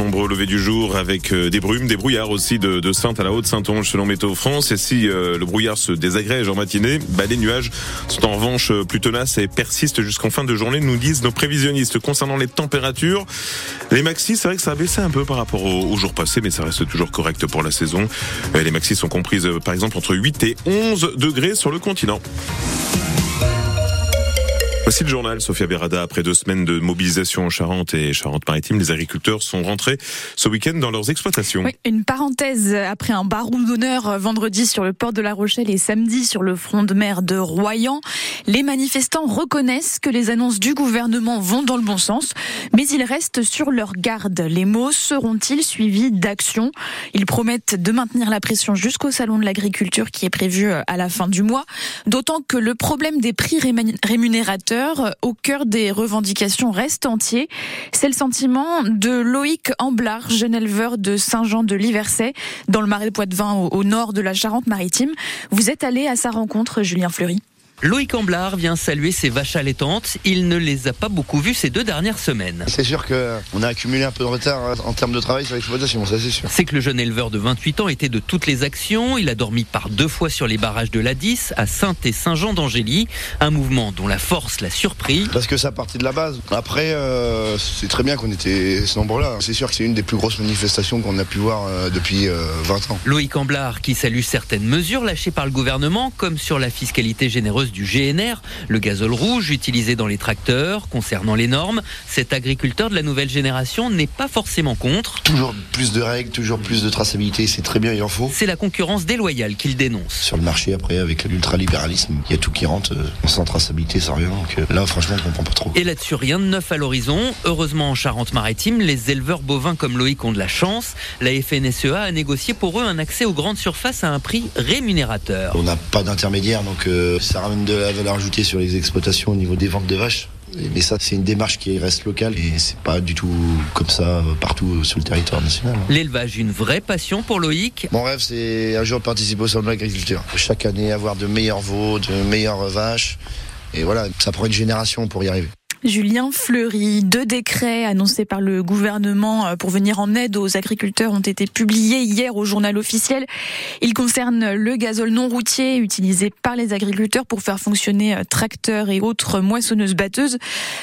nombreux levés du jour avec euh, des brumes, des brouillards aussi de, de Sainte à la Haute-Saintonge selon Météo France. Et si euh, le brouillard se désagrège en matinée, bah, les nuages sont en revanche euh, plus tenaces et persistent jusqu'en fin de journée, nous disent nos prévisionnistes. Concernant les températures, les maxis, c'est vrai que ça a baissé un peu par rapport au, jour passé, mais ça reste toujours correct pour la saison. Les maxis sont comprises par exemple entre 8 et 11 degrés sur le continent. Voici le journal, Sophia Berada. Après deux semaines de mobilisation en Charente et Charente-Maritime, les agriculteurs sont rentrés ce week-end dans leurs exploitations. Oui, une parenthèse après un baroud d'honneur vendredi sur le port de La Rochelle et samedi sur le front de mer de Royan. Les manifestants reconnaissent que les annonces du gouvernement vont dans le bon sens, mais ils restent sur leur garde. Les mots seront-ils suivis d'actions? Ils promettent de maintenir la pression jusqu'au salon de l'agriculture qui est prévu à la fin du mois, d'autant que le problème des prix rémunérateurs au cœur des revendications reste entier. C'est le sentiment de Loïc Amblard, jeune éleveur de Saint-Jean de Liversay, dans le Marais Poitevin, au nord de la Charente-Maritime. Vous êtes allé à sa rencontre, Julien Fleury. Loïc Amblard vient saluer ses vaches allaitantes. Il ne les a pas beaucoup vues ces deux dernières semaines. C'est sûr qu'on a accumulé un peu de retard hein, en termes de travail sur l'exploitation, ça c'est sûr. C'est que le jeune éleveur de 28 ans était de toutes les actions. Il a dormi par deux fois sur les barrages de la 10 à Sainte et Saint-Jean d'Angély. Un mouvement dont la force l'a surpris. Parce que ça partait de la base. Après, euh, c'est très bien qu'on était ce nombre-là. C'est sûr que c'est une des plus grosses manifestations qu'on a pu voir euh, depuis 20 euh, ans. Loïc Amblard qui salue certaines mesures lâchées par le gouvernement, comme sur la fiscalité généreuse du GNR, le gazole rouge utilisé dans les tracteurs. Concernant les normes, cet agriculteur de la nouvelle génération n'est pas forcément contre. Toujours plus de règles, toujours plus de traçabilité, c'est très bien, il en faut. C'est la concurrence déloyale qu'il dénonce. Sur le marché, après, avec l'ultralibéralisme, il y a tout qui rentre, euh, sans traçabilité, sans rien. Donc euh, là, franchement, on comprend pas trop. Et là-dessus, rien de neuf à l'horizon. Heureusement, en Charente-Maritime, les éleveurs bovins comme Loïc ont de la chance. La FNSEA a négocié pour eux un accès aux grandes surfaces à un prix rémunérateur. On n'a pas d'intermédiaire, donc euh, ça ramène de la valeur ajoutée sur les exploitations au niveau des ventes de vaches. Mais ça, c'est une démarche qui reste locale et c'est pas du tout comme ça partout sur le territoire national. L'élevage, une vraie passion pour Loïc. Mon rêve, c'est un jour participer au salon de l'agriculture. Chaque année, avoir de meilleurs veaux, de meilleures vaches. Et voilà, ça prend une génération pour y arriver. Julien Fleury. Deux décrets annoncés par le gouvernement euh, pour venir en aide aux agriculteurs ont été publiés hier au journal officiel. Ils concernent le gazole non routier utilisé par les agriculteurs pour faire fonctionner euh, tracteurs et autres moissonneuses batteuses.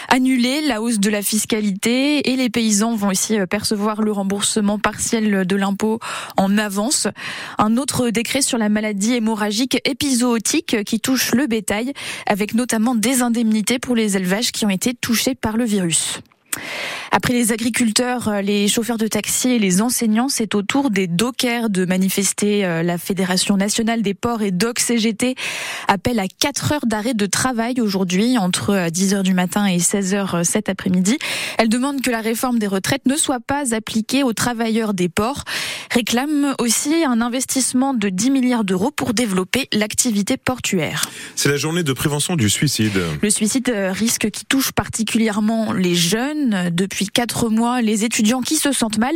Annuler la hausse de la fiscalité et les paysans vont aussi euh, percevoir le remboursement partiel de l'impôt en avance. Un autre décret sur la maladie hémorragique épizootique qui touche le bétail avec notamment des indemnités pour les élevages qui ont été touchés par le virus. Après les agriculteurs, euh, les chauffeurs de taxi et les enseignants, c'est au tour des dockers de manifester. Euh, la Fédération nationale des ports et docks CGT appelle à 4 heures d'arrêt de travail aujourd'hui entre 10 euh, heures du matin et 16 heures cet après-midi. Elle demande que la réforme des retraites ne soit pas appliquée aux travailleurs des ports. Réclame aussi un investissement de 10 milliards d'euros pour développer l'activité portuaire. C'est la journée de prévention du suicide. Le suicide risque qui touche particulièrement les jeunes depuis mois, les étudiants qui se sentent mal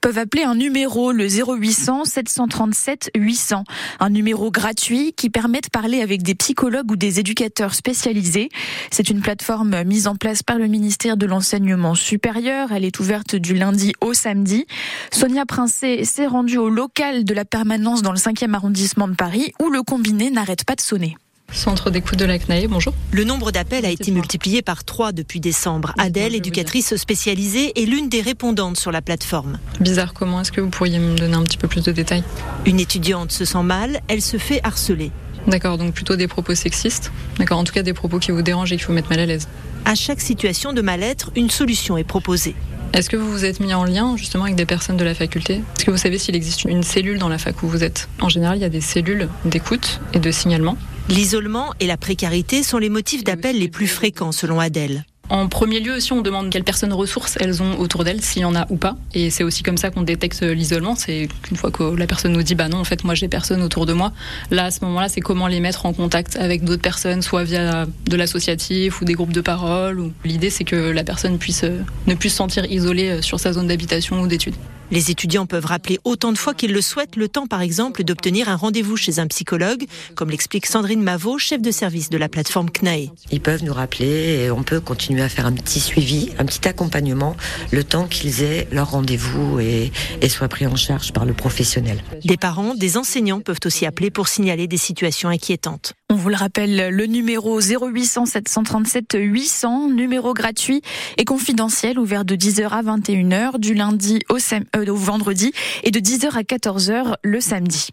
peuvent appeler un numéro, le 0800 737 800. Un numéro gratuit qui permet de parler avec des psychologues ou des éducateurs spécialisés. C'est une plateforme mise en place par le ministère de l'Enseignement supérieur. Elle est ouverte du lundi au samedi. Sonia Princé s'est rendue au local de la permanence dans le 5e arrondissement de Paris où le combiné n'arrête pas de sonner. Centre d'écoute de la CNAE, bonjour. Le nombre d'appels a été multiplié par trois depuis décembre. Adèle, éducatrice spécialisée, est l'une des répondantes sur la plateforme. Bizarre, comment est-ce que vous pourriez me donner un petit peu plus de détails? Une étudiante se sent mal, elle se fait harceler. D'accord, donc plutôt des propos sexistes. D'accord, en tout cas des propos qui vous dérangent et qui vous mettent mal à l'aise. À chaque situation de mal-être, une solution est proposée. Est-ce que vous vous êtes mis en lien justement avec des personnes de la faculté? Est-ce que vous savez s'il existe une cellule dans la fac où vous êtes? En général, il y a des cellules d'écoute et de signalement. L'isolement et la précarité sont les motifs d'appel les plus fréquents selon Adèle. En premier lieu aussi, on demande quelles personnes ressources elles ont autour d'elles, s'il y en a ou pas. Et c'est aussi comme ça qu'on détecte l'isolement. C'est qu'une fois que la personne nous dit, bah non, en fait, moi, j'ai personne autour de moi. Là, à ce moment-là, c'est comment les mettre en contact avec d'autres personnes, soit via de l'associatif ou des groupes de parole. L'idée, c'est que la personne puisse, ne puisse se sentir isolée sur sa zone d'habitation ou d'études. Les étudiants peuvent rappeler autant de fois qu'ils le souhaitent, le temps par exemple d'obtenir un rendez-vous chez un psychologue, comme l'explique Sandrine Mavot, chef de service de la plateforme CNAE. Ils peuvent nous rappeler et on peut continuer à faire un petit suivi, un petit accompagnement, le temps qu'ils aient leur rendez-vous et, et soient pris en charge par le professionnel. Des parents, des enseignants peuvent aussi appeler pour signaler des situations inquiétantes. On vous le rappelle, le numéro 0800 737 800, numéro gratuit et confidentiel, ouvert de 10h à 21h du lundi au, euh, au vendredi et de 10h à 14h le samedi.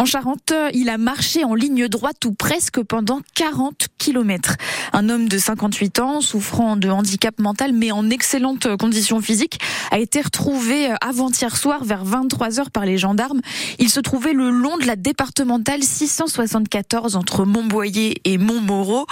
En Charente, il a marché en ligne droite ou presque pendant 40 kilomètres. Un homme de 58 ans, souffrant de handicap mental mais en excellente condition physique, a été retrouvé avant-hier soir vers 23 heures par les gendarmes. Il se trouvait le long de la départementale 674 entre Montboyer et Montmoreau,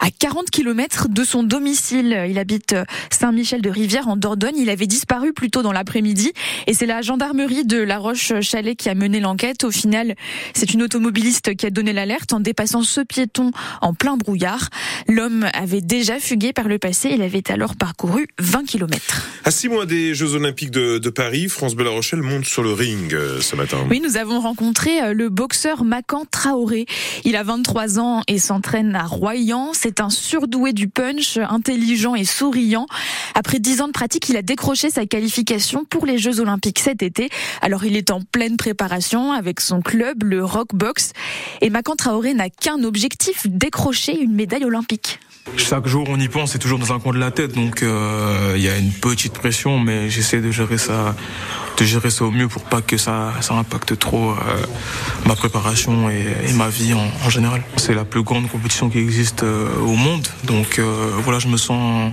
à 40 kilomètres de son domicile. Il habite Saint-Michel de Rivière en Dordogne. Il avait disparu plus tôt dans l'après-midi et c'est la gendarmerie de La Roche-Chalais qui a mené l'enquête. Au final, c'est une automobiliste qui a donné l'alerte en dépassant ce piéton en plein brouillard. L'homme avait déjà fugué par le passé. Il avait alors parcouru 20 km. À six mois des Jeux Olympiques de, Paris, France Bleu Rochelle monte sur le ring euh, ce matin. Oui, nous avons rencontré euh, le boxeur Macan Traoré. Il a 23 ans et s'entraîne à Royan. C'est un surdoué du punch, intelligent et souriant. Après 10 ans de pratique, il a décroché sa qualification pour les Jeux Olympiques cet été. Alors il est en pleine préparation avec son club, le Rock Box. Et Macan Traoré n'a qu'un objectif, décrocher une médaille olympique. Chaque jour, on y pense, c'est toujours dans un coin de la tête, donc euh, il y a une petite pression, mais j'essaie de gérer ça de gérer ça au mieux pour pas que ça, ça impacte trop euh, ma préparation et, ma vie en, général. C'est la plus grande compétition qui existe euh, au monde, donc euh, voilà, je me sens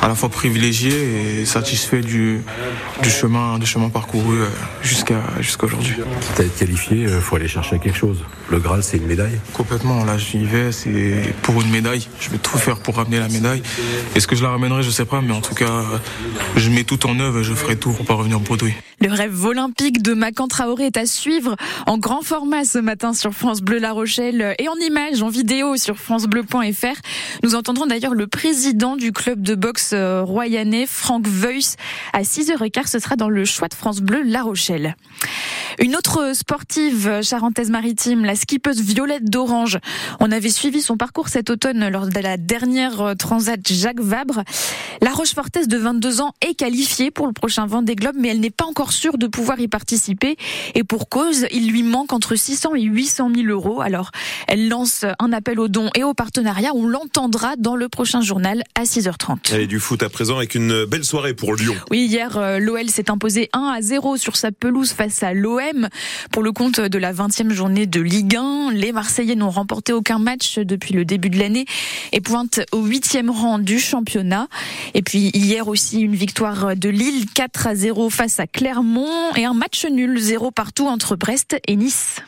à la fois privilégié et satisfait du, du chemin, du chemin parcouru jusqu'à jusqu'à aujourd'hui. Quitte à être qualifié, il faut aller chercher quelque chose. Le Graal, c'est une médaille. Complètement. Là, j'y vais, c'est pour une médaille. Je vais tout faire pour ramener la médaille. Est-ce que je la ramènerai? Je sais pas, mais en tout cas, je mets tout en œuvre et je ferai tout pour pas revenir bredouille. Le rêve olympique de Macan Traoré est à suivre en grand format ce matin sur France Bleu La Rochelle et en images, en vidéo sur francebleu.fr. Nous entendrons d'ailleurs le président du club de boxe euh, royanais, Franck Veuss, à 6h15. Ce sera dans le choix de France Bleu La Rochelle. Une autre sportive charentaise-maritime, la skippeuse Violette d'Orange. On avait suivi son parcours cet automne lors de la dernière euh, transat Jacques Vabre. La Rochefortaise de 22 ans est qualifiée pour le prochain Vendée Globe, mais elle n'est pas encore sûr de pouvoir y participer. Et pour cause, il lui manque entre 600 et 800 000 euros. Alors, elle lance un appel aux dons et aux partenariats. On l'entendra dans le prochain journal à 6h30. Et du foot à présent avec une belle soirée pour Lyon. Oui, hier, euh, l'OL s'est imposé 1 à 0 sur sa pelouse face à l'OM. Pour le compte de la 20e journée de Ligue 1, les Marseillais n'ont remporté aucun match depuis le début de l'année et pointent au 8e rang du championnat. Et puis hier aussi une victoire de Lille 4 à 0 face à Clermont et un match nul 0 partout entre Brest et Nice.